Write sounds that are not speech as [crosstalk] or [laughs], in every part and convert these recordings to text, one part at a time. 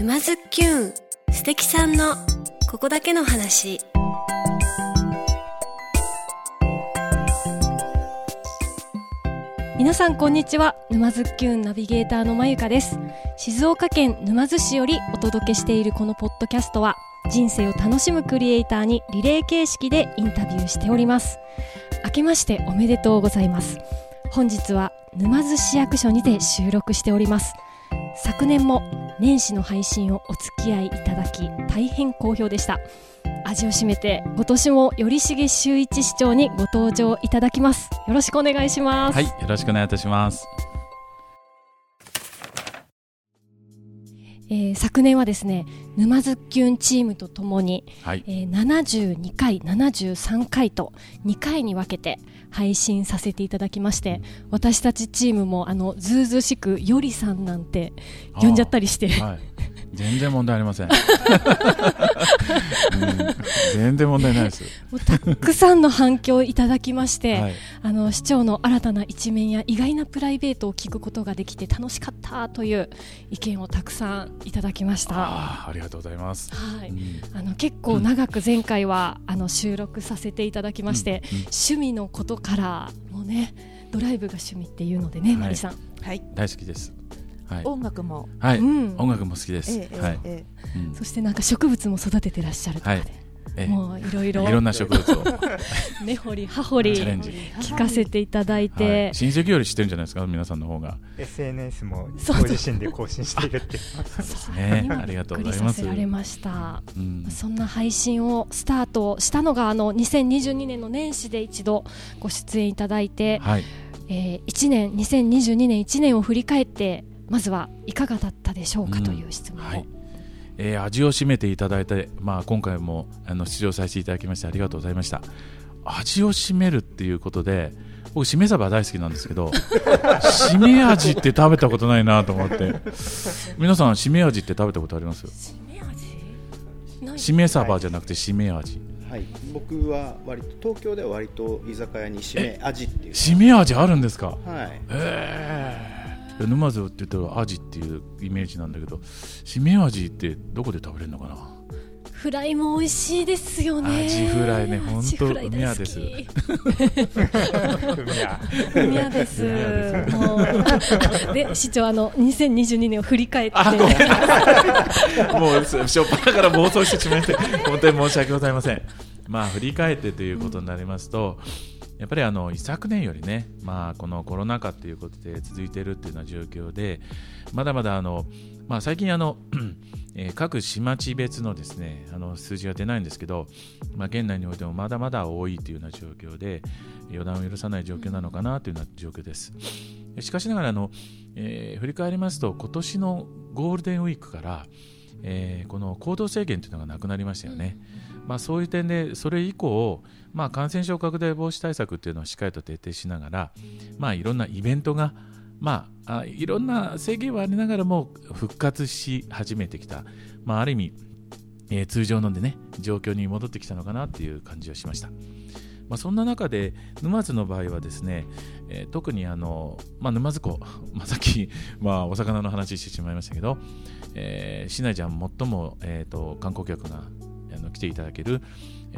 沼津きゅん素敵さんのここだけの話。皆さんこんにちは。沼津きゅんナビゲーターのまゆかです。静岡県沼津市よりお届けしているこのポッドキャストは人生を楽しむクリエイターにリレー形式でインタビューしております。明けましておめでとうございます。本日は沼津市役所にて収録しております。昨年も年始の配信をお付き合いいただき大変好評でした。味を占めて今年も頼重修一市長にご登場いただきます。よろしくお願いします。はい、よろしくお願いいたします。えー昨年はですね沼津きゅんチームとともに、はい、えー72回73回と2回に分けて配信させていただきまして私たちチームもあのずうずうしくよりさんなんて呼んじゃったりしてはい、全然問題ありません。[laughs] うん全然問題ないです。もうたくさんの反響をいただきまして、はい、あの市長の新たな一面や意外なプライベートを聞くことができて楽しかったという意見をたくさんいただきました。ありがとうございます。はい、うんあの結構長く前回は、あの収録させていただきまして、うんうん趣味のことからもねドライブが趣味っていうのでね、はいマリさん、はい、大好きです。はい、音楽も、はい、うん。音楽も好きです。はい、そしてなんか植物も育ててらっしゃるとかで、もういろいろ。いろんな植物を。[laughs] 根掘り葉掘りチャレンジ。聞かせていただいて、はい、親戚より知ってるんじゃないですか、皆さんの方が。SNS もそう。ご自身で更新しているっていう。[laughs] そうね。今ありがとうございます。させられました。うん、そんな配信をスタートしたのがあの2022年の年始で一度ご出演いただいて、はい、えー、1年2022年1年を振り返ってまずはいかがだったでしょうかうんという質問を、はい。えー味を占めていただいて、まあ、今回もあの出場させていただきましてありがとうございました。味を占めるっていうことで僕しめ鯖大好きなんですけど [laughs] しめ味って食べたことないなと思って。皆さんしめ味って食べたことあります？しめ味？しめ鯖じゃなくてしめ味。はい、僕は割と東京では割と居酒屋に締め味っていう。しめ味あるんですか？はい。ええ沼津って言ったら味っていうイメージなんだけどしめ味ってどこで食べれるのかな？フライも美味しいですよね。アジフライねほんとアジフライうみやです。いやふみやです。ふみやで市長あの2022年を振り返って。あごめんもう初っ端から暴走してしまいまして本当に申し訳ございません。まあ振り返ってということになりますと、やっぱりあの一昨年よりね、まあ、このコロナ禍ということで続いているというような状況で、まだまだあの、まあ、最近あの、[clears throat] えー各市町別のですねあの数字が出ないんですけど、まあ、県内においてもまだまだ多いというような状況で、予断を許さない状況なのかなというような状況です。しかしながらあの、えー振り返りますと、今年のゴールデンウィークから、えーこの行動制限というのがなくなりましたよね。まあ、そういう点で、それ以降、まあ、感染症拡大防止対策というのをしっかりと徹底しながら、まあ、いろんなイベントが、まあ、いろんな制限はありながらも復活し始めてきた、まあ、ある意味、えー通常のでね状況に戻ってきたのかなっていう感じがしました。まあ、そんな中で沼津の場合はですね、えー特にあの、まあ、沼津港、[laughs] まあ、さっき、まあ、お魚の話してしまいましたけど、えー市内じゃ最も、えー、と観光客があの来ていただける、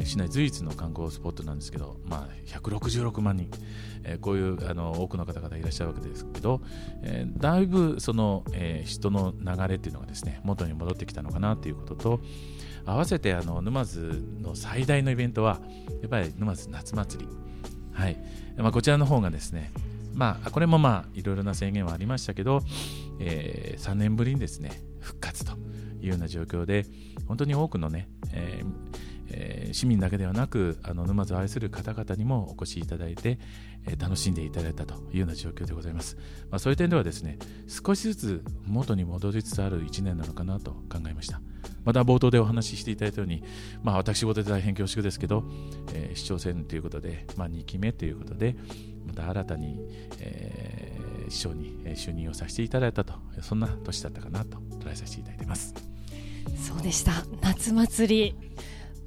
市内随一の観光スポットなんですけど、まあ、166万人、えーこういうあの多くの方々いらっしゃるわけですけど、えーだいぶその、えー人の流れっていうのがですね元に戻ってきたのかなということと合わせてあの沼津の最大のイベントはやっぱり沼津夏祭り、はい。まあ、こちらの方がですねまあ、これもまあいろいろな制限はありましたけど、えー3年ぶりにですね復活というような状況で本当に多くのね、えーえー市民だけではなくあの沼津を愛する方々にもお越しいただいて、えー楽しんでいただいたというような状況でございます、まあ、そういう点ではですね少しずつ元に戻りつつある1年なのかなと考えました。また冒頭でお話ししていただいたように、まあ、私事で大変恐縮ですけど、えー市長選ということで、まあ、2期目ということでまた新たに、えー市長にえー就任をさせていただいたとそんな年だったかなと捉えさせていただいています。そうでした。夏祭り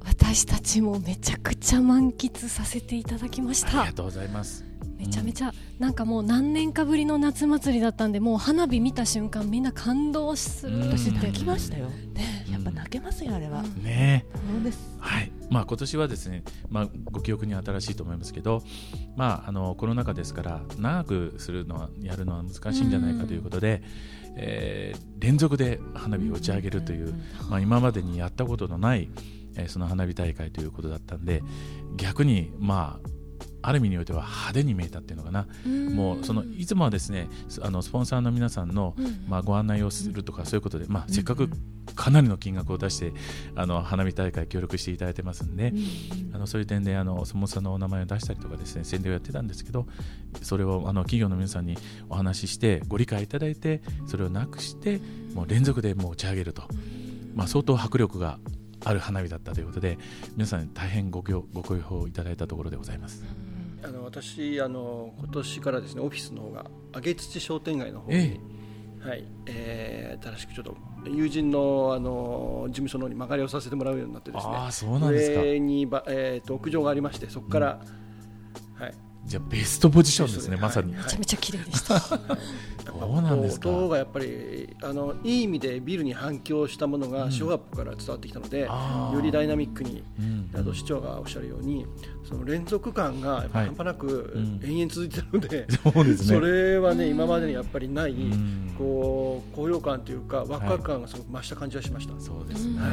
私たちもめちゃくちゃ満喫させていただきました。ありがとうございますめちゃめちゃなんかもう何年かぶりの夏祭りだったんでもう花火見た瞬間みんな感動するうん。私私泣きましたよ。ね。やっぱ泣けますよあれは。ね。そうです。はい。まあ、今年はですね、まあ、ご記憶に新しいと思いますけど、まあ、あのコロナ禍ですから長くするのはやるのは難しいんじゃないかということで、えー連続で花火を打ち上げるという、まあ、今までにやったことのない、えーその花火大会ということだったんで逆に、まあ、ある意味においては派手に見えたっていうのかな、もうそのいつもはですねすあのスポンサーの皆さんの、まあ、ご案内をするとかそういうことで、まあ、せっかくかなりの金額を出してあの花火大会協力していただいてますんで、あのそういう点であのスポンサーのお名前を出したりとかですね宣伝をやってたんですけどそれをあの企業の皆さんにお話ししてご理解いただいてそれをなくしてもう連続でもう打ち上げると、まあ、相当迫力がある花火だったということで皆さんに大変ごごご好評いただいたところでございます。あの私あの今年からですねオフィスの方が上土商店街の方に、えはいえー新しくちょっと友人のあの事務所の方に曲がりをさせてもらうようになってですねああそうなんですか。上にば、えー、と屋上がありましてそこから、はい、じゃあベストポジションですねはいまさに、はい。めちゃめちゃ綺麗でした。[laughs] そうなんですか？音がやっぱりあのいい意味でビルに反響したものがショーアップから伝わってきたので、あー。よりダイナミックにうん。あと市長がおっしゃるようにその連続感がやっぱはい。半端なくうん。延々続いてるので、[laughs] そうですね。それはね今までにやっぱりないん。こう高揚感というかワクワク感がすごく増した感じがしました。そうですね、は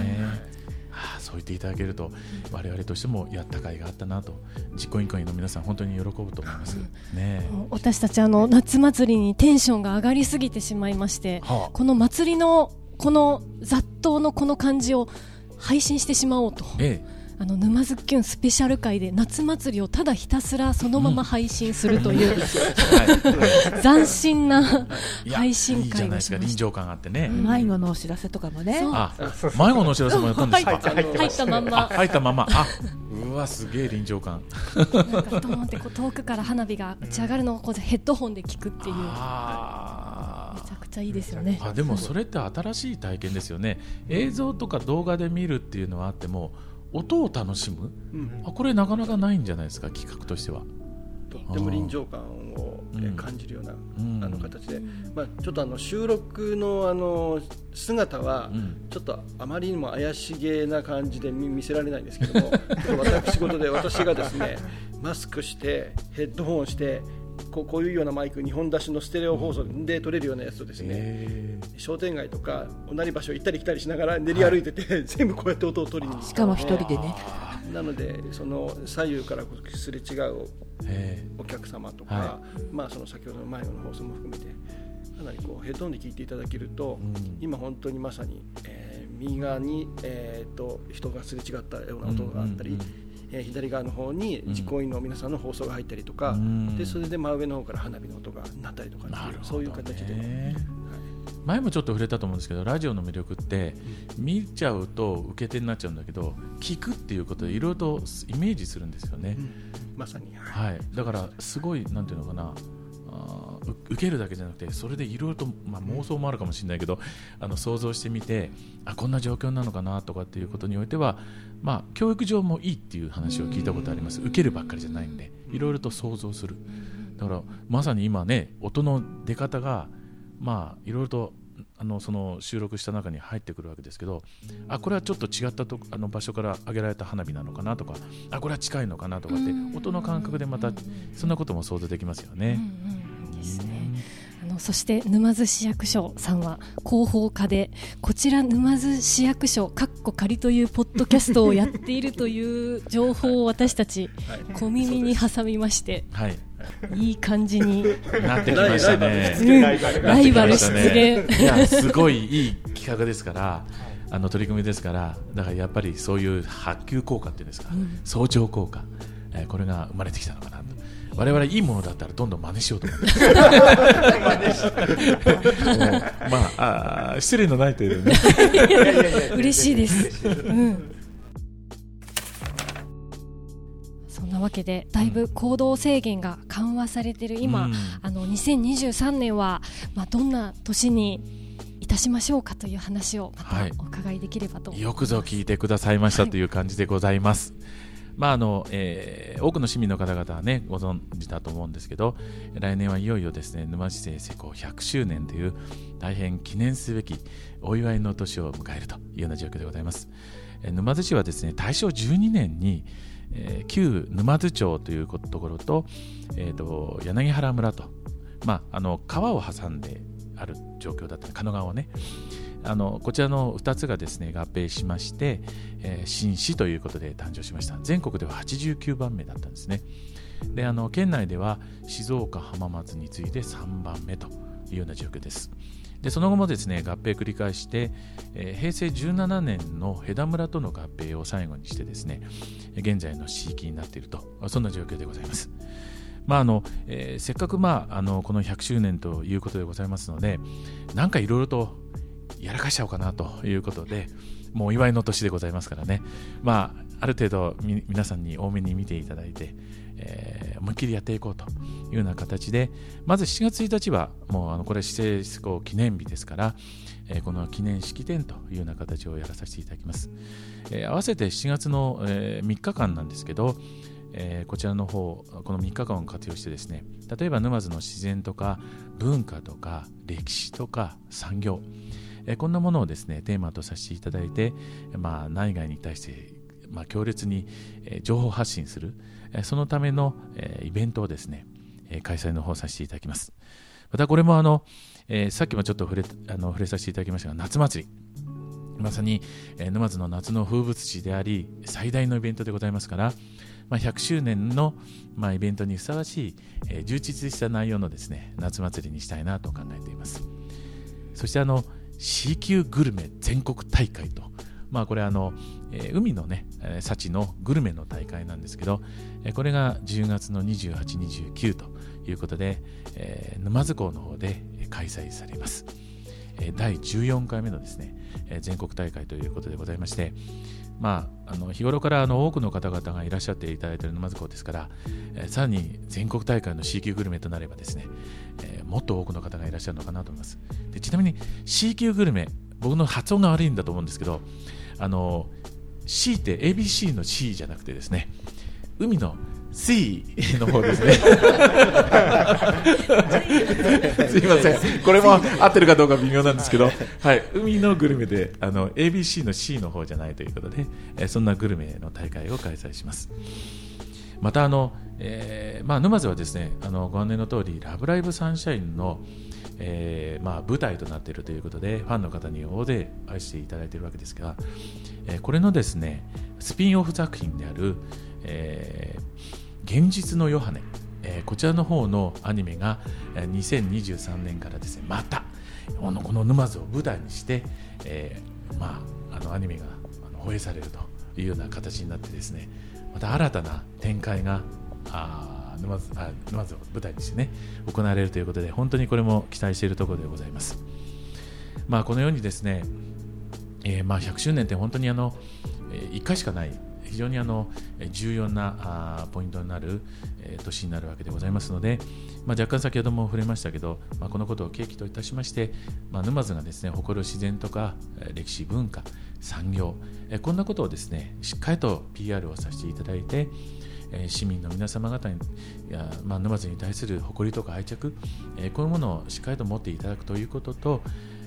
あ、そう言っていただけると我々としてもやった甲斐があったなと実行委員会の皆さん本当に喜ぶと思います。ね私たちあの夏祭りにテンションが上がりすぎてしまいましてはあ。この祭りのこの雑踏のこの感じを配信してしまおうと。えあの沼津きゅんスペシャル回で夏祭りをただひたすらそのまま配信するという、えは斬新な配信いいじゃ会ないですか臨をしました場感あってね、迷子のお知らせとかもね。あ迷子のお知らせもやったんですか？入った入った。まんあま。入った。まま。あうわすげえ臨場感。なんかドーンってこう遠くから花火が打ち上がるのをこうヘッドホンで聞くっていう。めあちゃくちゃいいですよね。あでもそれって新しい体験ですよね。映像とか動画で見るっていうのはあっても音を楽しむ？うん。あこれなかなかないんじゃないですか？企画としては。とっても臨場感を感じるような、うん。あの形で、まあ、ちょっとあの収録のあの姿はうん。ちょっとあまりにも怪しげな感じで見見せられないんですけども。[laughs] 私事で私がですねマスクしてヘッドホンしてこうこういうようなマイク2本出しのステレオ放送で撮れるようなやつとですね、え商店街とか同じ場所行ったり来たりしながら練り歩いてて、[laughs] 全部こうやって音を取りに。しかも一人でね。なのでその左右からすれ違うえお客様とか、はまあ、その先ほどの前の放送も含めてかなりこうヘッドホンで聞いていただけると、うん。今本当にまさに、えー右側に、えー、と人がすれ違ったような音があったり、うんうんえー左側の方に実行委員の皆さんの放送が入ったりとか、うん。でそれで真上の方から花火の音が鳴ったりとかね、そういう形で、はい。前もちょっと触れたと思うんですけどラジオの魅力って見ちゃうと受け手になっちゃうんだけど聞くっていうことでいろいろとイメージするんですよね、まさに、はい。はい、だからすごいなんていうのかなあ受けるだけじゃなくてそれでいろいろと、まあ、妄想もあるかもしれないけどあの想像してみてあこんな状況なのかなとかっていうことにおいては、まあ、教育上もいいっていう話を聞いたことあります。受けるばっかりじゃないんでいろいろと想像する。だからまさに今ね音の出方がまあいろいろとあのその収録した中に入ってくるわけですけどあこれはちょっと違ったとあの場所から上げられた花火なのかなとかあこれは近いのかなとかって音の感覚でまたそんなことも想像できますよね。ですね。あのそして沼津市役所さんは広報課でこちら沼津市役所かっこ仮というポッドキャストをやっているという情報を私たち小耳に挟みまして。はい、いい感じになってきましたね。うんライバル出現いやすごいいい企画ですから。あの取り組みですからだからやっぱりそういう波及効果っていうんですか、相乗効果、えーこれが生まれてきたのかなと我々いいものだったらどんどん真似しようと思って [laughs] まああー失礼のない程度にね [laughs] 嬉しいです。うん。そんなわけでだいぶ行動制限が緩和されている今、うん。あの2023年はまあどんな年にいたしましょうかという話をまはい。たお伺いできればと。思い。よくぞ聞いてくださいましたという感じでございます。まああのえー多くの市民の方々はねご存知だと思うんですけど来年はいよいよですね沼津市政施行100周年という大変記念すべきお祝いの年を迎えるというような状況でございます、えー沼津市はですね大正12年に、えー旧沼津町というところと,、えーと柳原村と、まあ、あの川を挟んである状況だった神奈川をね。あのこちらの2つがですね合併しまして、えー新市ということで誕生しました。全国では89番目だったんですね。であの県内では静岡浜松に次いで3番目というような状況です。でその後もですね合併繰り返して、えー平成17年の枝村との合併を最後にしてですね現在の市域になっているとそんな状況でございます。まああのえーせっかく、まあ、あのこの100周年ということでございますのでなんかいろいろとやらかしちゃおうかなということでもうお祝いの年でございますからね、まあ、ある程度皆さんに多めに見ていただいて、えー思いっきりやっていこうというような形でまず7月1日はもうあのこれ市政施行記念日ですから、えーこの記念式典というような形をやらさせていただきます、えー合わせて7月の、え3日間なんですけど、えこちらの方この3日間を活用してですね例えば沼津の自然とか文化とか歴史とか産業、えこんなものをですねテーマとさせていただいて、まあ、内外に対して、まあ、強烈に、情報発信する、そのための、えイベントをですね、え開催の方させていただきます。またこれもあの、えーさっきもちょっと触れあの触れさせていただきましたが夏祭り。まさに、えー沼津の夏の風物詩であり最大のイベントでございますから、まあ、100周年の、まあ、イベントにふさわしい、えー充実した内容のですね夏祭りにしたいなと考えています。そしてあの C 級グルメ全国大会と、まあ、これあの、海のね、幸のグルメの大会なんですけど、これが10月の28、29ということで、沼津港の方で開催されます。第14回目のですね、全国大会ということでございまして、まあ、あの日頃からあの多くの方々がいらっしゃっていただいている沼津港ですから、えーさらに全国大会の C 級グルメとなればですね、えーもっと多くの方がいらっしゃるのかなと思いますでちなみに C 級グルメ僕の発音が悪いんだと思うんですけどあの C って ABC の C じゃなくてですね海の C の方ですね。[laughs] すいません。これも合ってるかどうか微妙なんですけど、はい、海のグルメであの ABC の C の方じゃないということで、えーそんなグルメの大会を開催します。またあの、えーまあ、沼津はですねあのご案内の通り「ラブライブサンシャインの」えーまあ、舞台となっているということでファンの方に大勢愛していただいているわけですが、えーこれのですねスピンオフ作品である、えー現実のヨハネ、えーこちらの方のアニメが2023年からですねまたこのこの沼津を舞台にして、えーまあ、あのアニメが放映されるというような形になってですねまた新たな展開があ沼津あ沼津を舞台にしてね行われるということで本当にこれも期待しているところでございます。まあ、このようにですね、えーまあ、100周年って本当にあの、1回しかない非常にあの重要なポイントになる、年になるわけでございますので、まあ、若干先ほども触れましたけど、まあ、このことを契機といたしまして、まあ、沼津がですね誇る自然とか歴史文化産業こんなことをですねしっかりと PR をさせていただいてえー市民の皆様方にいや、まあ、沼津に対する誇りとか愛着、えーこういうものをしっかりと持っていただくということと、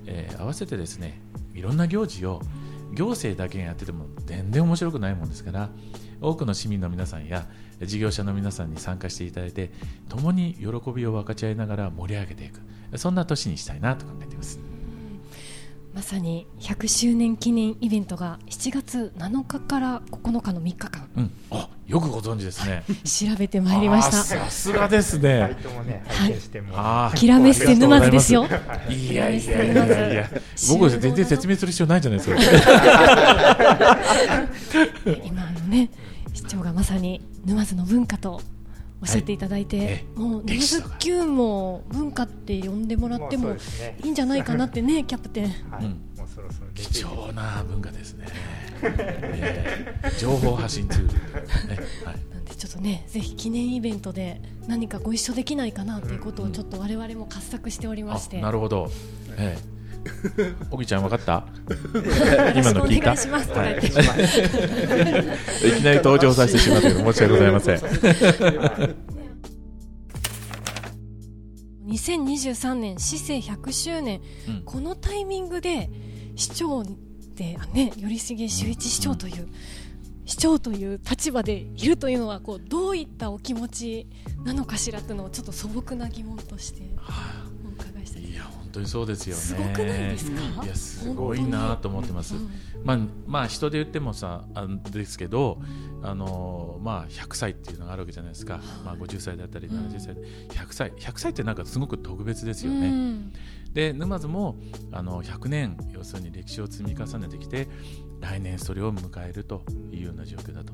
えー合わせてですねいろんな行事を行政だけがやってても全然面白くないもんですから多くの市民の皆さんや事業者の皆さんに参加していただいて共に喜びを分かち合いながら盛り上げていく。そんな年にしたいなと考えています。まさに100周年記念イベントが7月7日から9日の3日間。うん、あよくご存知ですね。[laughs] 調べてまいりました。さすがですね。トもね、はい。拝見しても、あーキラメッセ沼津ですよ。いやいやいやいや僕全然説明する必要ないじゃないですか。[laughs] 今あのね市長がまさに沼津の文化とおっしゃっていただいて、ええもう沼津キュンも文化って呼んでもらってもいいんじゃないかなってねキャプテン。はい、そろそろ貴重な文化ですね。えー情報発信ツール、ねはい。なんでちょっとねぜひ記念イベントで何かご一緒できないかなということをうんちょっと我々も画策しておりまして、あなるほど、ええ。[laughs] おぎちゃん分かった？[laughs] 今の聞いた？お願いします。とかはい、いきなり登場させてしまって申し訳ございません。2023年市政100周年、うん。このタイミングで市長でね頼重修一市長という、市長という立場でいるというのはこうどういったお気持ちなのかしらというのをちょっと素朴な疑問としてお伺いしたい。いや本当にそうですよね。すごくないですか？いやすごいなと思ってます、うんまあ、まあ人で言ってもさあんですけど、あのまあ、100歳っていうのがあるわけじゃないですか、まあ、50歳だったり70歳、100歳100歳ってなんかすごく特別ですよね、うんで沼津もあの100年要するに歴史を積み重ねてきて来年それを迎えるというような状況だと、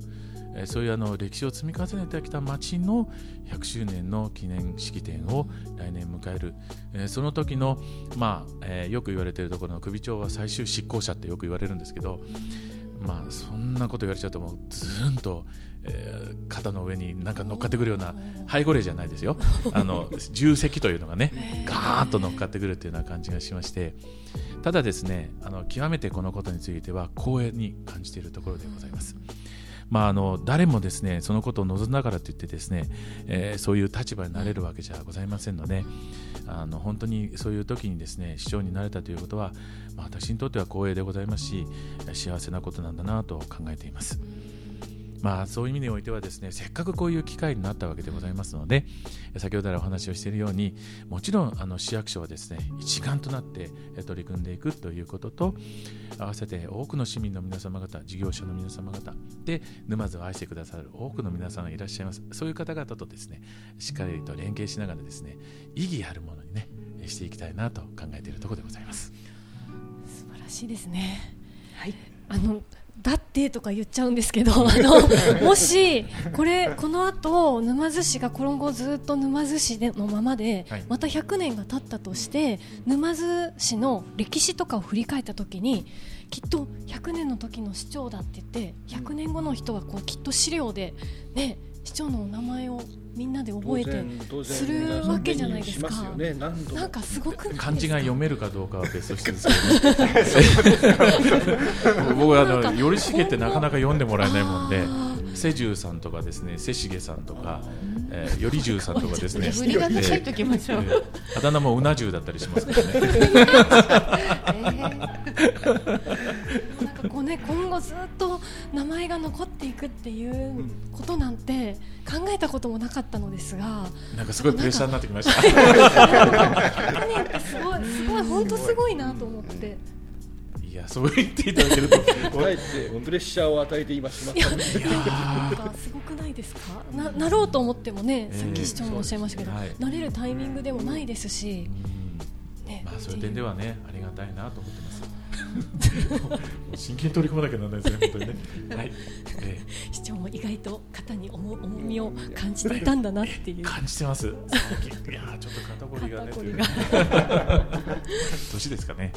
えそういうあの歴史を積み重ねてきた町の100周年の記念式典を来年迎える、えその時の、まあえよく言われているところの首長は最終執行者ってよく言われるんですけど、まあ、そんなこと言われちゃうともうズーンと、えー肩の上になんか乗っかってくるような背後霊じゃないですよ [laughs] あの重責というのがねガーッと乗っかってくるというような感じがしましてただですねあの極めてこのことについては光栄に感じているところでございます。まあ、あの誰もですねそのことを望んだからといってですね、えーそういう立場になれるわけじゃございませんのであの本当にそういう時にですね市長になれたということは、まあ、私にとっては光栄でございますし幸せなことなんだなと考えています。まあ、そういう意味においてはですねせっかくこういう機会になったわけでございますので先ほど来お話をしているようにもちろんあの市役所はですね一丸となってえ取り組んでいくということと合わせて多くの市民の皆様方事業者の皆様方で沼津を愛してくださる多くの皆さんがいらっしゃいますそういう方々とですねしっかりと連携しながらですね意義あるものにねしていきたいなと考えているところでございます。素晴らしいですね。はいあのだってとか言っちゃうんですけど、[laughs] あのもしこれこの後沼津市が今後ずっと沼津市でのままで、はい。また100年が経ったとして沼津市の歴史とかを振り返った時にきっと100年の時の市長だって言って100年後の人はこうきっと資料でね市長のお名前をみんなで覚えてするわけじゃないですか。なんかすごくないですか漢字が読めるかどうかは別としてですけど。ね [laughs] 僕はあの頼重ってなかなか読んでもらえないもんであ瀬重さんとかですね瀬重さんとか、えー、頼重さんとかですね。振り仮名書いときましょう。えーあだ名もうな重だったりしますからね [laughs] こうね今後ずっと名前が残っていくっていうことなんて考えたこともなかったのですがなんかすごいプレッシャーになってきました。100年ってすごいすごい本当すごいなと思って。いやそう言っていただけるとあえてプレッシャーを与えて今しまったのでなんかすごくないですか？ななろうと思ってもねええさっき市長もおっしゃいましたけど、はい。なれるタイミングでもないですし、うん。ねまあそういう点ではねありがたいなと思ってます [laughs] 真剣に取り組まなきゃならないですね本当にね。[laughs] はい、え市長も意外と肩に重重みを感じていたんだなっていう。ー感じてます。いやーちょっと肩こりがねが。年ですかね。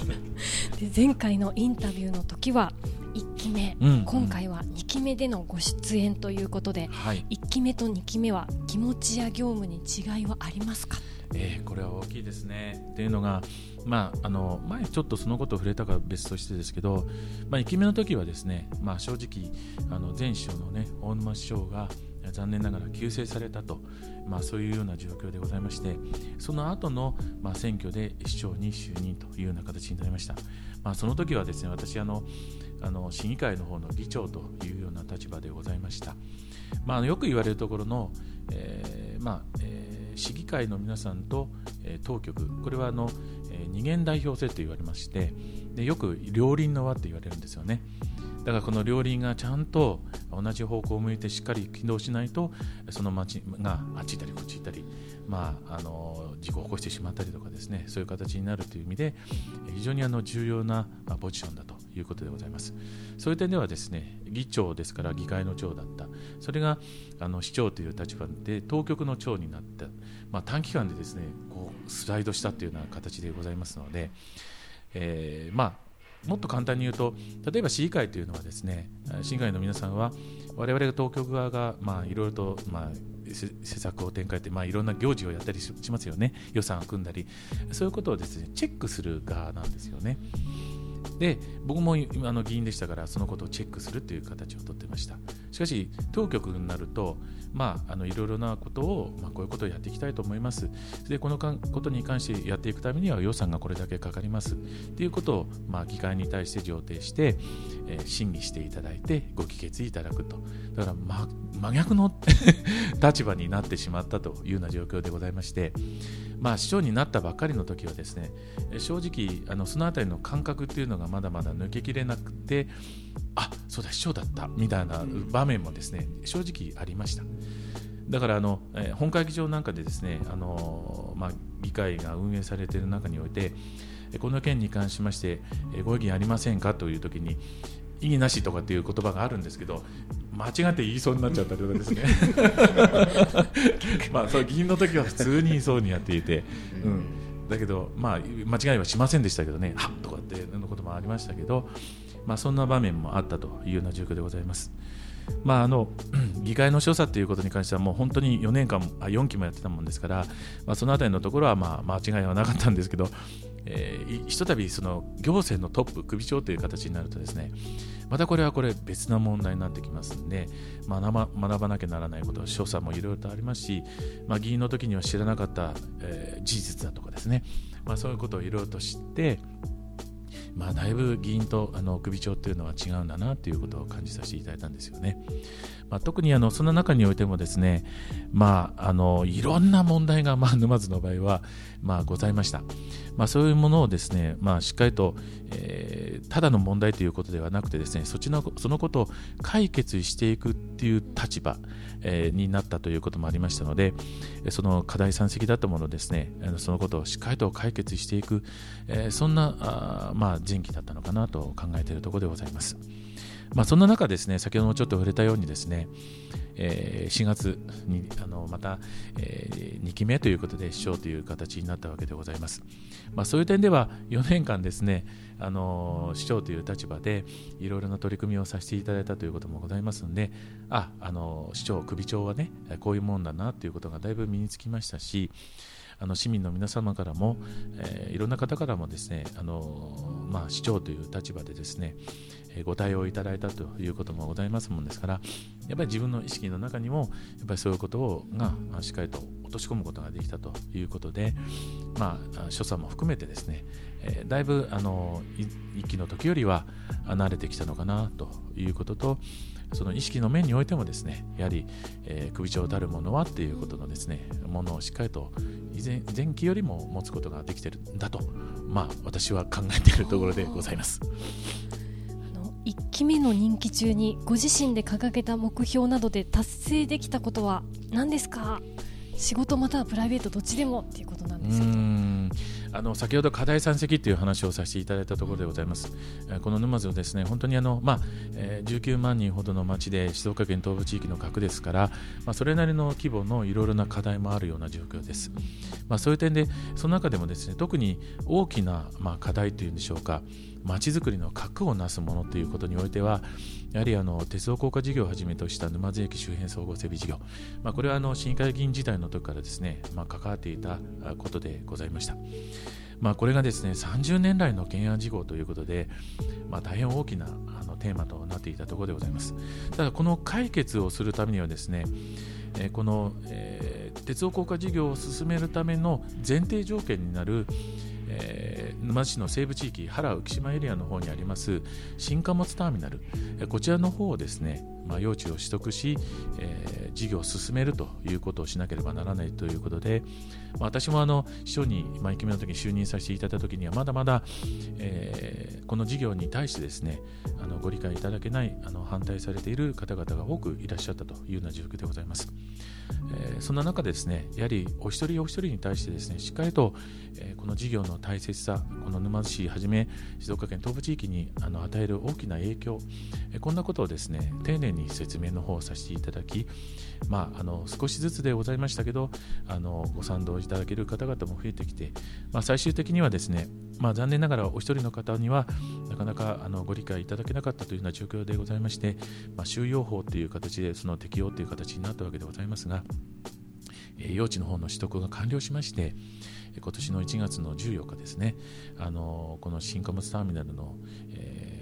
[laughs] で前回のインタビューの時は1期目、うん。今回は2期目でのご出演ということで、はい。1期目と2期目は気持ちや業務に違いはありますか？えーこれは大きいですね。っていうのが、まあ、あの前ちょっとそのことを触れたかは別としてですけど、まあ、1期目の時はですね、まあ、正直あの前市長の、ね、大沼市長が残念ながら急逝されたと、まあ、そういうような状況でございましてその後の、まあ、選挙で市長に就任というような形になりました、まあ、その時はですね私あのあの市議会の方の議長というような立場でございました、まあ、よく言われるところの、えーまあえー市議会の皆さんと、え当局これはあの、え二元代表制と言われましてでよく両輪の輪って言われるんですよね。だからこの両輪がちゃんと同じ方向を向いてしっかり起動しないとその町があっち行ったりこっち行ったり、まあ、あの事故を起こしてしまったりとかですねそういう形になるという意味で非常にあの重要なポジションだということでございます。そういう点ではですね議長ですから議会の長だった。それがあの市長という立場で当局の長になった、まあ、短期間でですねこうスライドしたというような形でございますので、えーまあもっと簡単に言うと例えば市議会というのはですね市議会の皆さんは我々が当局側がまあいろいろとまあ施策を展開って、まあ、いろんな行事をやったりしますよね。予算を組んだり。そういうことをですねチェックする側なんですよね。で僕もあの議員でしたからそのことをチェックするという形をとってました。しかし当局になるとまああのいろいろなことを、まあ、こういうことをやっていきたいと思います。でこのかことに関してやっていくためには予算がこれだけかかります。ということを、まあ、議会に対して上呈して、えー審議していただいてご議決いただくと。だから、ま、真逆の [laughs] 立場になってしまったというような状況でございまして。まあ、市長になったばっかりの時はですね正直あのそのあたりの感覚っていうのがまだまだ抜けきれなくてあそうだ市長だったみたいな場面もですね正直ありました。だからあの、え本会議場なんかでですねあの、まあ、議会が運営されている中においてこの件に関しましてご意見ありませんか？という時に異議なしとかっていう言葉があるんですけど間違って言いそうになっちゃったりとかですね。[laughs] まあそう議員の時は普通に言いそうにやっていて、うん、だけどまあ間違いはしませんでしたけどねはっとかっていうこともありましたけどまあそんな場面もあったというような状況でございます。まあ、あの [clears throat] 議会の所作ということに関してはもう本当に4年間あ4期もやってたもんですから、まあ、そのあたりのところはまあ間違いはなかったんですけど、えーひとたびその行政のトップ首長という形になるとですねまたこれはこれ別な問題になってきますんで学ば学ばなきゃならないこと所作もいろいろとありますし、まあ、議員の時には知らなかった、えー事実だとかですね、まあ、そういうことをいろいろと知ってまあ、だいぶ議員とあの首長っていうのは違うんだなということを感じさせていただいたんですよね。まあ、特にあのその中においてもですね、まあ、あのいろんな問題が、まあ、沼津の場合は、まあ、ございました。まあ、そういうものをですね、まあ、しっかりと、えーただの問題ということではなくてですねそっちのそのことを解決していくっていう立場、えーになったということもありましたのでえその課題山積だったものですねあのそのことをしっかりと解決していく、えーそんなあまあ、人期だったのかなと考えているところでございます。まあ、そんな中ですね、先ほどもちょっと触れたようにですね、えー4月にあのまた、え2期目ということで市長という形になったわけでございます。まあ、そういう点では4年間ですね、あの市長という立場でいろいろな取り組みをさせていただいたということもございますので、あ、あの市長、首長はね、こういうもんだなということがだいぶ身につきましたし、あの市民の皆様からも、えーいろんな方からもですね、あのまあ、市長という立場でですね、ご対応いただいたということもございますもんですから、やっぱり自分の意識の中にも、やっぱりそういうことをがしっかりと落とし込むことができたということで、まあ、所作も含めてですね、えだいぶあの一期の時よりは慣れてきたのかなということと、その意識の面においてもですね、やはり、え首長たるものはっていうことのですね、ものをしっかりと以前前期よりも持つことができてるんだと、まあ私は考えているところでございます。1期目の任期中にご自身で掲げた目標などで達成できたことは何ですか？仕事またはプライベートどっちでもっていうことなんですけどあの先ほど課題山積っていう話をさせていただいたところでございます。この沼津はですね本当にあの、まあえー19万人ほどの町で静岡県東部地域の核ですから、まあ、それなりの規模のいろいろな課題もあるような状況です。まあ、そういう点でその中でもですね特に大きな、まあ、課題というんでしょうか町づくりの核をなすものということにおいてはやはりあの鉄道高架事業をはじめとした沼津駅周辺総合整備事業、まあ、これはあの市議会議員時代の時からですね、まあ、関わっていたことでございました。まあ、これがですね30年来の懸案事項ということで、まあ、大変大きなあのテーマとなっていたところでございます。ただ、この解決をするためにはですね、この、えー鉄道高架事業を進めるための前提条件になる、えー沼津市の西部地域原浮島エリアの方にあります新貨物ターミナル、こちらの方をですね、まあ、用地を取得し、えー事業を進めるということをしなければならないということで、まあ私もあの市長に、まあ、1期目の時に就任させていただいた時にはまだまだ、えーこの事業に対してですねあのご理解いただけないあの反対されている方々が多くいらっしゃったというような状況でございます。えーそんな中でですねやはりお一人お一人に対してですねしっかりと、えーこの事業の大切さこの沼津市はじめ静岡県東部地域にあの与える大きな影響えこんなことをですね丁寧に説明の方をさせていただき、まあ、あの少しずつでございましたけどあのご賛同いただける方々も増えてきて、まあ、最終的にはですね、まあ、残念ながらお一人の方にはなかなかあのご理解いただけなかったというような状況でございまして、まあ、収容法という形でその適用という形になったわけでございますが、えー用地の方の取得が完了しまして、今年の1月の14日ですね、あのこの新貨物ターミナルの、えー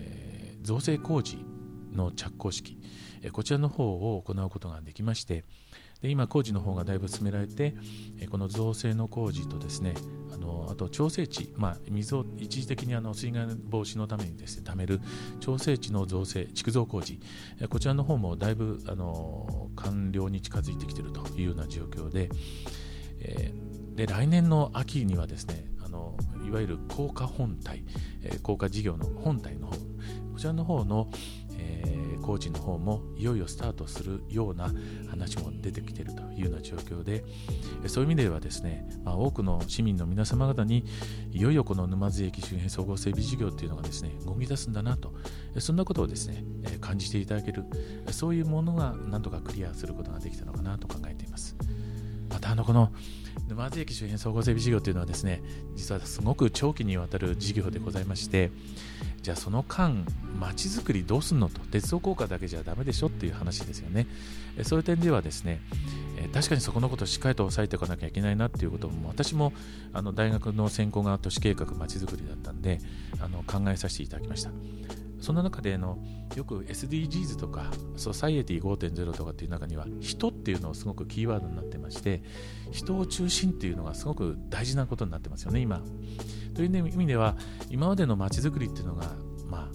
造成工事の着工式、えこちらの方を行うことができまして、で今、工事の方がだいぶ進められて、えこの造成の工事とですね、あのあと調整池、まあ、水を一時的にあの水害防止のためにですね貯める調整池の造成、築造工事、えこちらの方もだいぶあの完了に近づいてきているというような状況で、えで来年の秋にはですねあのいわゆる高架本体、えー高架事業の本体の方こちらの方の、えー工事の方もいよいよスタートするような話も出てきているというような状況でそういう意味ではですね、まあ、多くの市民の皆様方にいよいよこの沼津駅周辺総合整備事業というのがですね動き出すんだなとそんなことをですね、え感じていただけるそういうものがなんとかクリアすることができたのかなと考えています。またあのこの沼津駅周辺総合整備事業というのはですね実はすごく長期にわたる事業でございましてじゃあその間まちづくりどうすんのと鉄道効果だけじゃダメでしょっていう話ですよね。そういう点ではですね確かにそこのことをしっかりと押さえておかなきゃいけないなっていうことも私もあの大学の専攻が都市計画まちづくりだったんであの考えさせていただきました。その中であのよく SDGs とかソサイエティ5.0とかっていう中には人っていうのをすごくキーワードになってまして人を中心っていうのがすごく大事なことになってますよね今。という意味では今までの街づくりっていうのがまあ、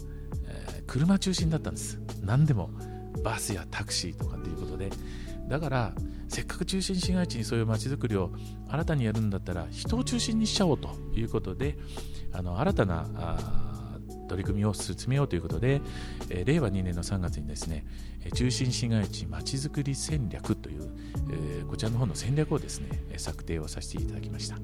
えー車中心だったんです。何でもバスやタクシーとかっていうことで。だからせっかく中心市街地にそういう街づくりを新たにやるんだったら人を中心にしちゃおうということであの新たなあ取り組みを進めようということで、え令和2年の3月にですね中心市街地まちづくり戦略という、えこちらの方の戦略をですね策定をさせていただきました。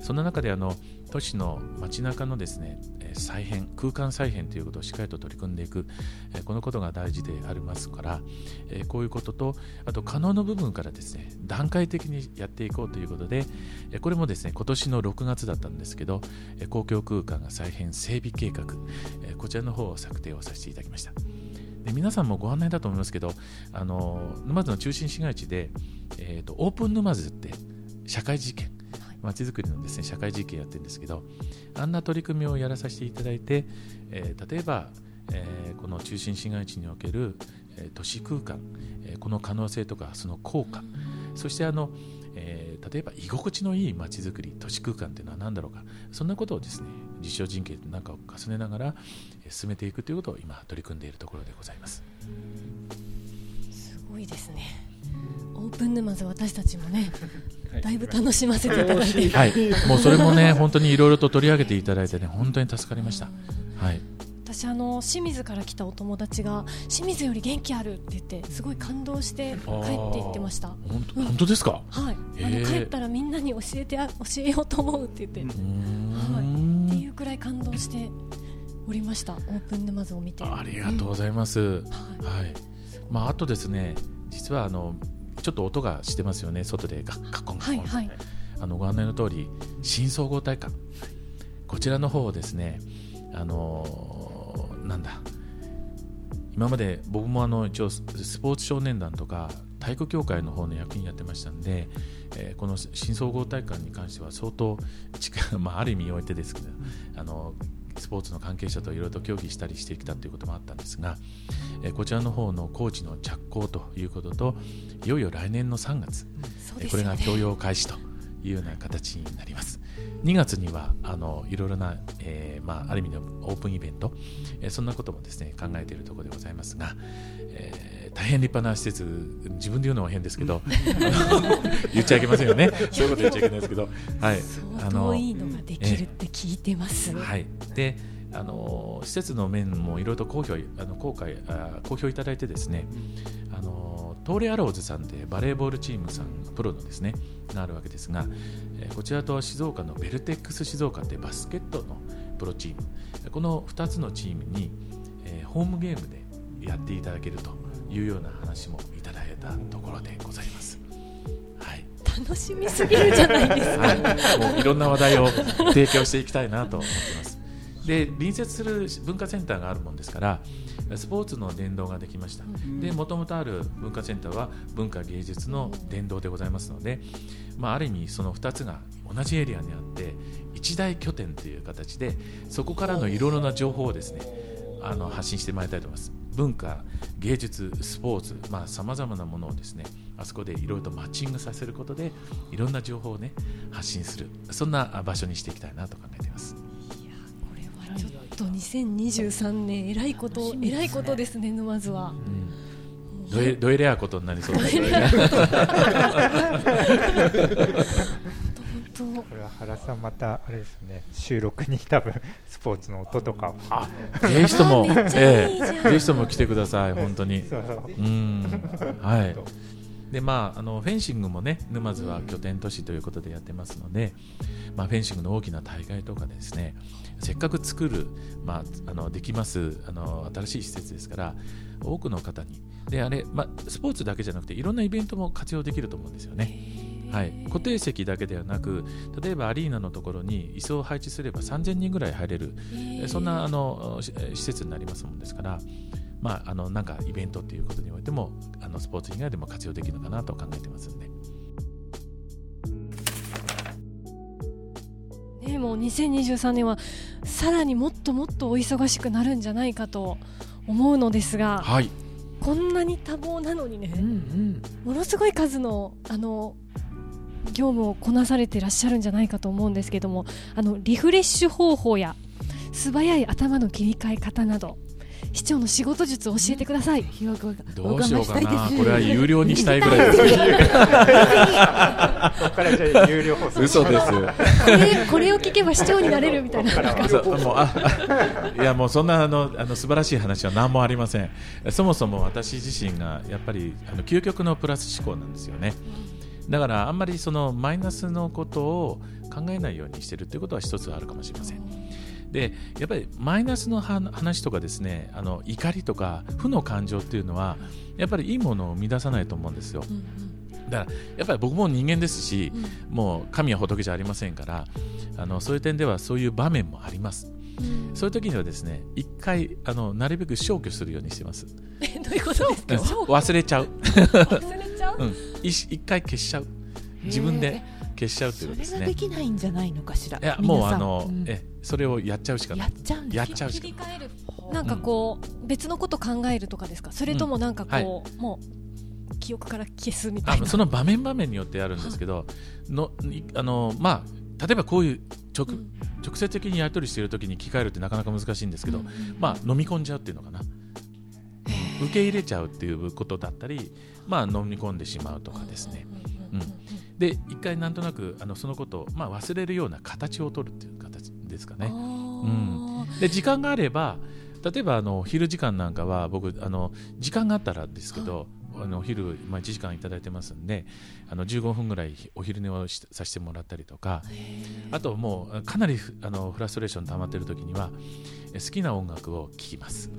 そんな中であの都市の街中のですね再編空間再編ということをしっかりと取り組んでいくえこのことが大事でありますからえこういうこととあと可能の部分からですね段階的にやっていこうということでえこれもですね今年の6月だったんですけどえ公共空間が再編整備計画えこちらの方を策定をさせていただきました。で皆さんもご案内だと思いますけどあの沼津の中心市街地で、えーとオープン沼津って社会実験まちづくりのですね社会実験やってるんですけどあんな取り組みをやらさせていただいて、えー例えば、えーこの中心市街地における、え都市空間、えこの可能性とかその効果そしてあの、え例えば居心地のいいまちづくり都市空間っていうのは何だろうかそんなことをですね実証実験なんかを重ねながら進めていくということを今取り組んでいるところでございます。すごいですねオープン沼津私たちもねはい。だいぶ楽しませていただいて。はい、もうそれもね本当にいろいろと取り上げていただいてね本当に助かりました。はい。私あの清水から来たお友達が清水より元気あるって言ってすごい感動して帰って行ってました。本当本当ですか？はい、あの帰ったらみんなに教えてあ教えようと思うって言って、うーん。っていうくらい感動しておりました。オープン沼津を見て。ありがとうございます。うんはい。はい。まああとですね、実はあのちょっと音がしてますよね。外でガッカッコンコン。はいはい。あのご案内の通り新総合体育館こちらの方をですね、あのーなんだ。今まで僕もあの一応ススポーツ少年団とか体育協会の方の役員やってましたんで、えーこの新総合体育館に関しては相当力、まあ、ある意味においてですけどあのスポーツの関係者といろいろと協議したりしてきたということもあったんですが、えーこちらの方の工事の着工ということといよいよ来年の3月ね。これが供用開始というような形になります。2月にはあのいろいろな、えーまあ、ある意味のオープンイベント、えーそんなこともですね考えているところでございますが、えー大変立派な施設自分で言うのは変ですけど [laughs] 言っちゃいけませんよね。そういうこと言っちゃいけないですけど、はい、相当いいのができるって聞いてます、はい、であの施設の面もいろいろと公表あの公開あ公表いただいてですねあの東レアローズさんでバレーボールチームさんプロのですねがあるわけですが、ええーこちらと静岡のベルテックス静岡ってバスケットのプロチームこの2つのチームに、えーホームゲームでやっていただけるというような話もいただいたところでございます。はい楽しみすぎるじゃないですか。はい、もういろんな話題を提供していきたいなと思っています。で隣接する文化センターがあるもんですからスポーツの伝道ができました。でもともとある文化センターは文化芸術の伝道でございますので、まあ、ある意味その2つが同じエリアにあって一大拠点という形でそこからのいろいろな情報をですねあの発信してまいりたいと思います。文化芸術スポーツさまざ、まなものをですねあそこでいろいろとマッチングさせることでいろんな情報をね発信する。そんな場所にしていきたいなと考えていますちょっと2023年えらいことえらいことですね沼津は。うん。どえどえれやことになりそうですね本これは原さんまたあれですね収録に多分スポーツの音とかあぜひとも、ぜひとも来てください、本当に。そうそう。うん、はい。で、まあ、あのフェンシングもね、沼津は拠点都市ということでやってますので。まあ、フェンシングの大きな大会とかでですね。せっかく作る、まあ、あのできます、あの新しい施設ですから。多くの方に、で、あれ、まあ、スポーツだけじゃなくて、いろんなイベントも活用できると思うんですよね。はい、固定席だけではなく例えばアリーナのところに椅子を配置すれば3000人ぐらい入れる、えそんなあのし施設になりますもんですから、まあ、あのなんかイベントということにおいてもあのスポーツ以外でも活用できるのかなと考えてますんで。ね、もう2023年はさらにもっともっとお忙しくなるんじゃないかと思うのですが、はい、こんなに多忙なのにね、うんうんものすごい数のあの業務をこなされていらっしゃるんじゃないかと思うんですけどもあのリフレッシュ方法や素早い頭の切り替え方など市長の仕事術を教えてください。ひわくわどうしようかな。これは有料にしたいぐらい。です嘘です。これを聞けば市長になれるみたいな。そうもうあいやもうそんなあのあの素晴らしい話は何もありません。そもそも私自身がやっぱりあの究極のプラス思考なんですよね。だからあんまりそのマイナスのことを考えないようにしてるっていうことは一つあるかもしれませんでやっぱりマイナスのは話とかですねあの怒りとか負の感情っていうのはやっぱりいいものを生み出さないと思うんですよ。だからやっぱり僕も人間ですし、もう神は仏じゃありませんからあのそういう点ではそういう場面もあります。そういう時にはですね一回あのなるべく消去するようにしてます、えどういうことですか？うん。忘れちゃう、忘れちゃう？うん、一一回消しちゃう。自分で消しちゃうっていうことですね。それができないんじゃないのかしら。いやもうあの、うん。えそれをやっちゃうしかない。やっちゃうんですやっちゃうし切かない。り替える。なんかこう、別のこと考えるとかですか？それともなんかこう、もう記憶から消すみたいな。その場面場面によってあるんですけど、のいあのまあ、例えばこういう直,、直接的にやり取りしている時に聞き換えるってなかなか難しいんですけど、まあ、飲み込んじゃうっていうのかな、受け入れちゃうっていうことだったり、まあ、飲み込んでしまうとかですね、うん、で一回なんとなくあのそのことを、まあ、忘れるような形を取るっていう形ですかね。あで時間があれば例えばあの昼時間なんかは僕あの時間があったらですけど、あ。のお昼、まあ、1時間いただいてますんであの15分ぐらいお昼寝をしさせてもらったりとかあともうかなりふあのフラストレーション溜まってる時にはえ好きな音楽を聴きます。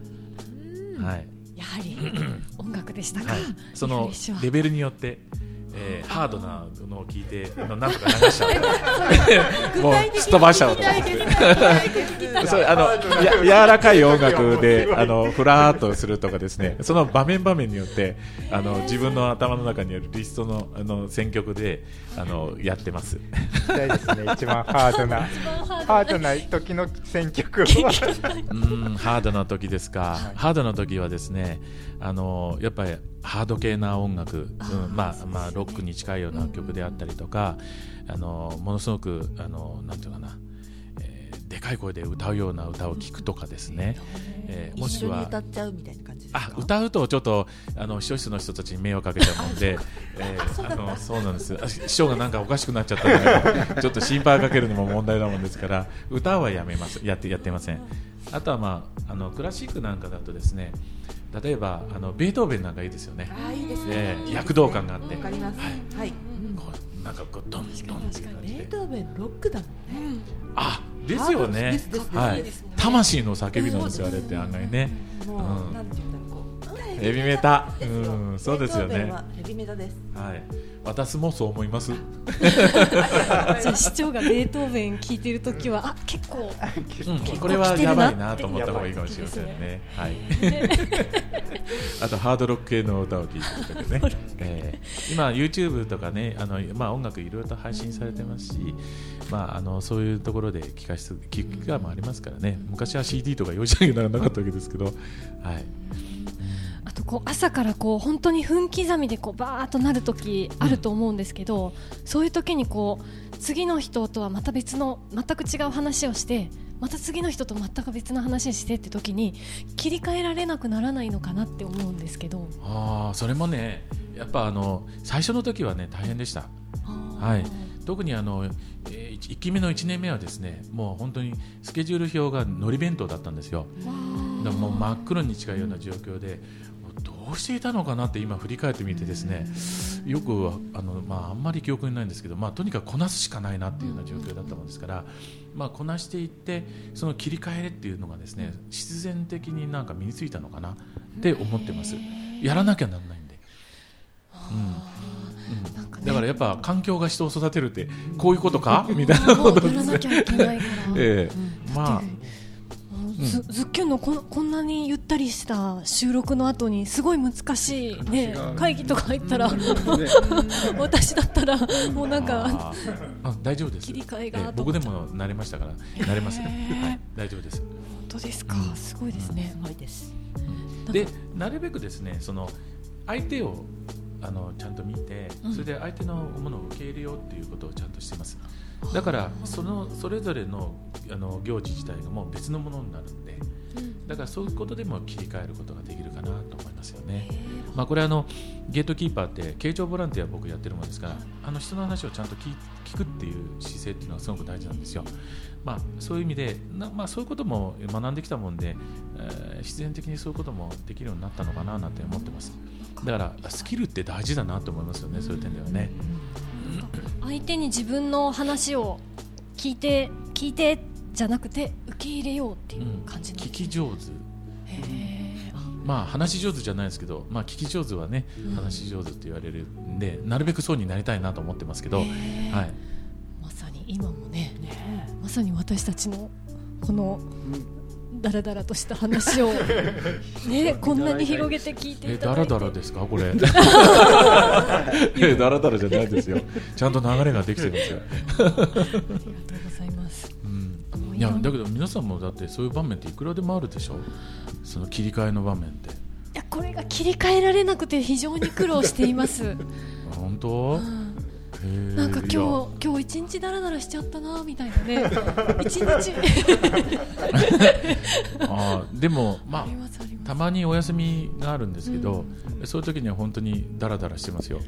はい。ーやはり [clears throat] 音楽でしたか、はい、そのレベルによって、えーハードなのを聞いてあのなんとか流しちゃう。[laughs] もうすっ飛ばしちゃうと思って。それあのや柔らかい音楽であのフラーっとするとかですね。その場面場面によってあの自分の頭の中にあるリストのあの選曲であのやってます。聞きたいですね。一番ハードな。ハードな。時の選曲は。うんハードな時ですか、ハードな時はですねあのやっぱりハード系な音楽、うんまあまあ、ロックに近いような曲であったりとか、あのものすごくあのなんていうかな、えーでかい声で歌うような歌を聴くとかですね、えーもしくは歌っちゃうみたいな感じあ歌うとちょっとあの視聴室の人たちに迷惑かけちゃうもんで、えーあのそうなんです。あ師匠がなんかおかしくなっちゃったのでちょっと心配かけるのも問題なもんですから歌はやめます。やってやってません。あとは、まあ、あのクラシックなんかだとですね例えばあのベートーベンなんかいいですよね、あーいいですね。えー躍動感があって。わかります。はい。はい。こうなんかこうドンドンって感じで。ベートーベンロックだもんね。あですよね。はい。魂の叫びなんですよあれって案外ね。もうなんていうヘビメタうんそうですよねヘビメタですはい私もそう思いますじゃあ市長がベートーベン聞いてるときはあ結構うんこれはやばいなと思った方がいいかもしれませんね。はい。[laughs] あとハードロック系の歌を聴いてるとかね。[laughs] えー今 YouTube とかね、あのまあ音楽いろいろと配信されてますし、まああのそういうところで聞かせて聞く機会もありますからね。昔は CD とか用意しなきゃならなかったわけですけど、はい。あとこう朝からこう本当に分刻みでこうバーッとなる時あると思うんですけど、そういう時にこう次の人とはまた別の全く違う話をしてまた次の人と全く別の話をしてって時に切り替えられなくならないのかなって思うんですけど。ああ、それもね、やっぱあの最初の時はね大変でした。はい、特にあの、えー、1期目の1年目はですねもう本当にスケジュール表がのり弁当だったんですよもう真っ黒に近いような状況でもうしていたのかなって今振り返ってみてですねよくあの、まあ、あんまり記憶にないんですけど、まあ、とにかくこなすしかないなっていうような状況だったもんですから、まあ、こなしていってその切り替えっていうのがですね必然的になんか身についたのかなって思ってます。やらなきゃならないんで。うん。なんだからやっぱ環境が人を育てるってこういうことか？みたいなもことですね。[laughs] ええ。まあズズッキュンのここんなにゆったりした収録の後にすごい難しい、ね会議とか入ったらね [laughs] 私だったらもうなんかあ大丈夫です。切り替えがええ僕でも慣れましたから慣れます。ね。はい大丈夫です。本当ですか？すごいですね。す。ごいです。でなるべくですねその相手をあのちゃんと見て、それで相手のものを受け入れようっていうことをちゃんとしてます。だからそのそれぞれのあの行事自体がもう別のものになるんで、だからそういうことでも切り替えることができるかなと思いますよね。まあこれあのゲートキーパーって慶長ボランティア僕やってるものですから、あの人の話をちゃんと聞聞くっていう姿勢っていうのはすごく大事なんですよ。まあそういう意味でなまあそういうことも学んできたもんで、えー自然的にそういうこともできるようになったのかななんて思ってます。だからスキルって大事だなと思いますよね。そういう点ではね。相手に自分の話を聞いて聞いてじゃなくて受け入れようっていう感じなん聞き上手。まあ話し上手じゃないですけど、まあ聞き上手はね、話し上手って言われるんで、なるべくそうになりたいなと思ってますけど、はい。まさに今もねまさに私たちのこのダラダラとした話を。[laughs] ねこんなに広げて聞いてえいただいて。ダラダラですか？これ。[laughs] えダラダラじゃないですよ。ちゃんと流れができてますよ、ありがとうございます。うん、いやだけど皆さんもだってそういう場面っていくらでもあるでしょ？その切り替えの場面って。いやこれが切り替えられなくて非常に苦労しています。[laughs] あ本当、へーなんか今日今日一日ダラダラしちゃったなみたいなね。[laughs] 一日 [laughs] あーでもまあたまにお休みがあるんですけど、そういう時には本当にダラダラしてますよ。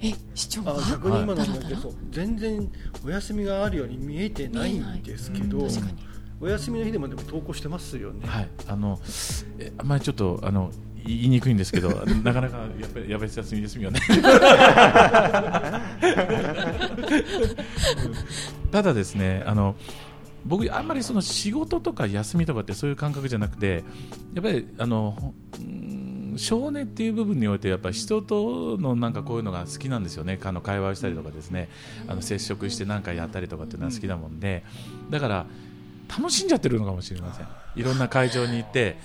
え市長が？あ逆に今の話でそう全然お休みがあるように見えてないんですけど、見えない確かに。お休みの日でもでも投稿してますよね。はい。あのえあんまりちょっとあの言いにくいんですけど [laughs] なかなかやっぱりやべ休み休みはね。[laughs] ただですねあの僕あんまりその仕事とか休みとかってそういう感覚じゃなくてやっぱりあの少年っていう部分においてやっぱり人とのなんかこういうのが好きなんですよね。あの会話をしたりとかですね。あの接触して何かやったりとかっていうのは好きだもんで。だから楽しんじゃってるのかもしれません。いろんな会場に行って、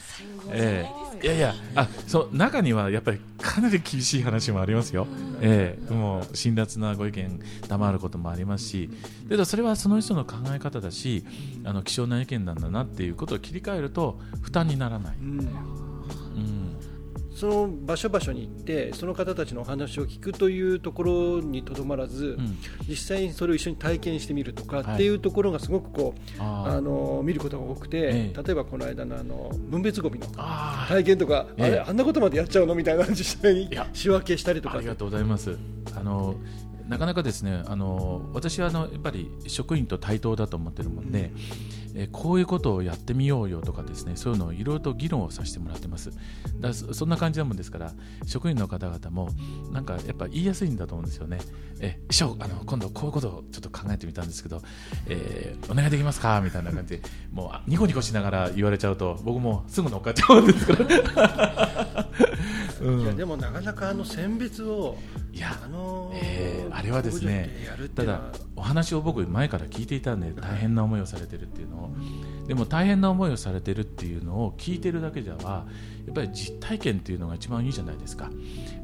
ええいやいやあそう中にはやっぱりかなり厳しい話もありますよ、ええもう辛辣なご意見賜ることもありますし。けどそれはその人の考え方だしあの希少な意見なんだなっていうことを切り替えると負担にならない、うん。うん、その場所場所に行ってその方たちのお話を聞くというところにとどまらず、うん。実際にそれを一緒に体験してみるとかはい。っていうところがすごくこう、あー。あの見ることが多くて、ええ。例えばこの間のあの分別ゴミの体験とか、ええ。あれあんなことまでやっちゃうのみたいな実際に仕分けしたりとか。ありがとうございます。あのなかなかですねあの私はあのやっぱり職員と対等だと思ってるもんで、えこういうことをやってみようよとかですねそういうのをいろいろと議論をさせてもらってます。だそんな感じなもんですから職員の方々もなんかやっぱ言いやすいんだと思うんですよね。え師匠あの今度こういうことをちょっと考えてみたんですけど、えーお願いできますか？みたいな感じでもうニコニコしながら言われちゃうと僕もすぐ乗っかっちゃうんですから、いやでもなかなかあの選別をいやあのえーあれはですねただお話を僕前から聞いていたんで大変な思いをされてるっていうのを。でも大変な思いをされてるっていうのを聞いてるだけじゃはやっぱり実体験っていうのが一番いいじゃないですか。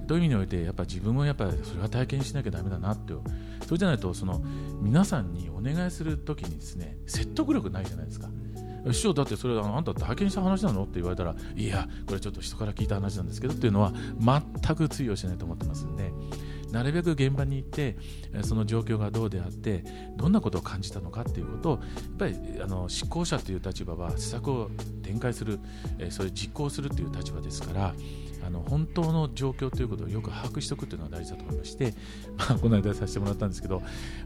という意味においてやっぱ自分もやっぱりそれは体験しなきゃダメだなってそれじゃないとその皆さんにお願いするときにですね説得力ないじゃないですか師匠だってそれあのあんた体験した話なの？って言われたらいやこれちょっと人から聞いた話なんですけどっていうのは全く通用しないと思ってますんで。なるべく現場に行ってその状況がどうであってどんなことを感じたのかっていうことをやっぱりあの執行者という立場は施策を展開する、それ実行するという立場ですからあの本当の状況ということをよく把握しておくというのが大事だと思いまして、[laughs] まあ、この間させてもらったんですけど、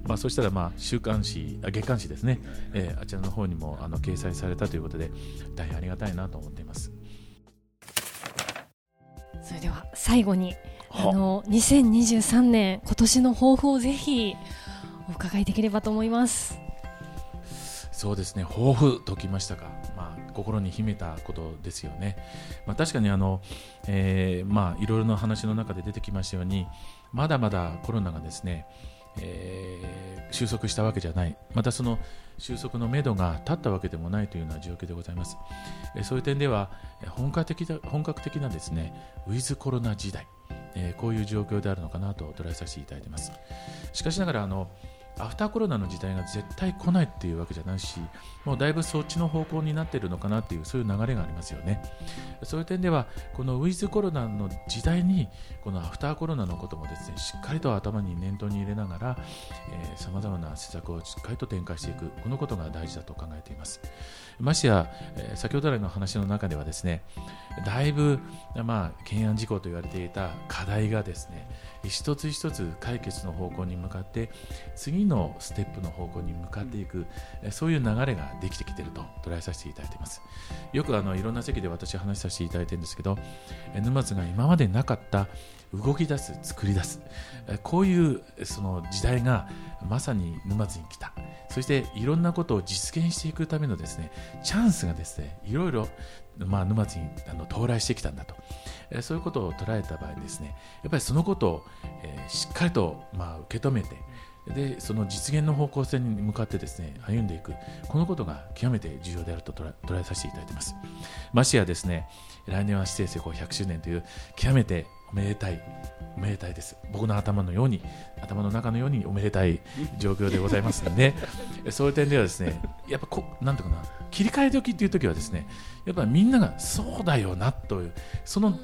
まあ、そしたらまあ週刊誌あ月刊誌ですね、えーあちらの方にもあの掲載されたということで大変ありがたいなと思っています。それでは最後にあの2023年今年の抱負をぜひお伺いできればと思います。そうですね。抱負ときましたか、まあ、心に秘めたことですよね、まあ、確かにあの、えーまあ、いろいろな話の中で出てきましたようにまだまだコロナがですね、えー収束したわけじゃない。またその収束のめどが立ったわけでもないというような状況でございます、えーそういう点では本格的な本格的なですねウィズコロナ時代。えーこういう状況であるのかなと捉えさせていただいています。しかしながらあのアフターコロナの時代が絶対来ないっていうわけじゃないしもうだいぶそっちの方向になっているのかなっていうそういう流れがありますよね。そういう点ではこのウィズコロナの時代にこのアフターコロナのこともですねしっかりと頭に念頭に入れながらさまざまな施策をしっかりと展開していくこのことが大事だと考えています。ましてや、えー先ほど来の話の中ではですねだいぶ、まあ、懸案事項と言われていた課題がですね一つ一つ解決の方向に向かって次のステップの方向に向かっていく、えーそういう流れができてきていると捉えさせていただいています。よくあのいろんな席で私話させていただいてるんですけどえ沼津が今までなかった動き出す作り出すえこういうその時代がまさに沼津に来た。そしていろんなことを実現していくためのですねチャンスがですねいろいろ、まあ、沼津にあの到来してきたんだと、えそういうことを捉えた場合ですねやっぱりそのことを、えーしっかりと、まあ、受け止めてでその実現の方向性に向かってですね歩んでいく。このことが極めて重要であると捉えさせていただいています。ましてやですね来年は指定成功100周年という極めておめでたいおめでたいです。僕の頭のように頭の中のようにおめでたい状況でございますので [laughs] そういう点ではですねやっぱこなんていうかな切り替え時っていう時はですねやっぱみんながそうだよなというその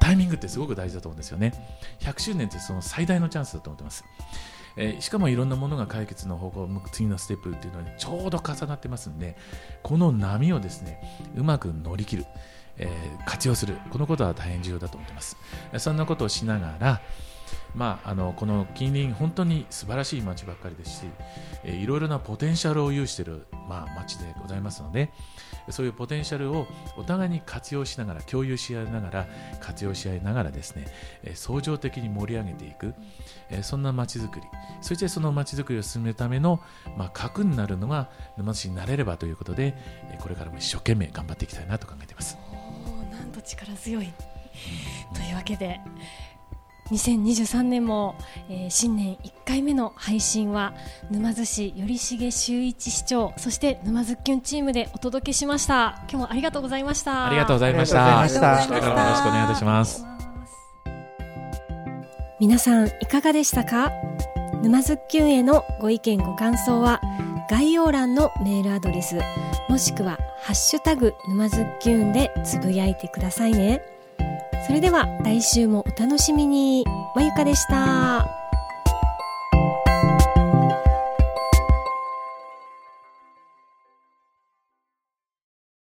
タイミングってすごく大事だと思うんですよね。100周年ってその最大のチャンスだと思ってます。えーしかもいろんなものが解決の方向を向く次のステップっていうのにちょうど重なってますんでこの波をですねうまく乗り切る、えー活用するこのことは大変重要だと思ってます。そんなことをしながらまあ、あのこの近隣、本当に素晴らしい街ばっかりですし、えーいろいろなポテンシャルを有している、まあ、街でございますので、そういうポテンシャルをお互いに活用しながら、共有し合いながら、活用し合いながらですね、えー相乗的に盛り上げていく、えーそんな街づくり、そしてその街づくりを進めるための、まあ、核になるのが沼津市になれればということで、えーこれからも一生懸命頑張っていきたいなと考えています。なんと力強い。というわけで2023年も、えー新年1回目の配信は沼津市頼重修一市長そして沼津キュンチームでお届けしました。今日もありがとうございました。ありがとうございました。ありがとうございました。これからもよろしくお願いいたします。皆さんいかがでしたか？沼津きゅんへのご意見ご感想は概要欄のメールアドレスもしくはハッシュタグ沼津きゅんでつぶやいてくださいねそれでは来週もお楽しみに。まゆかでした。